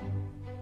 うん。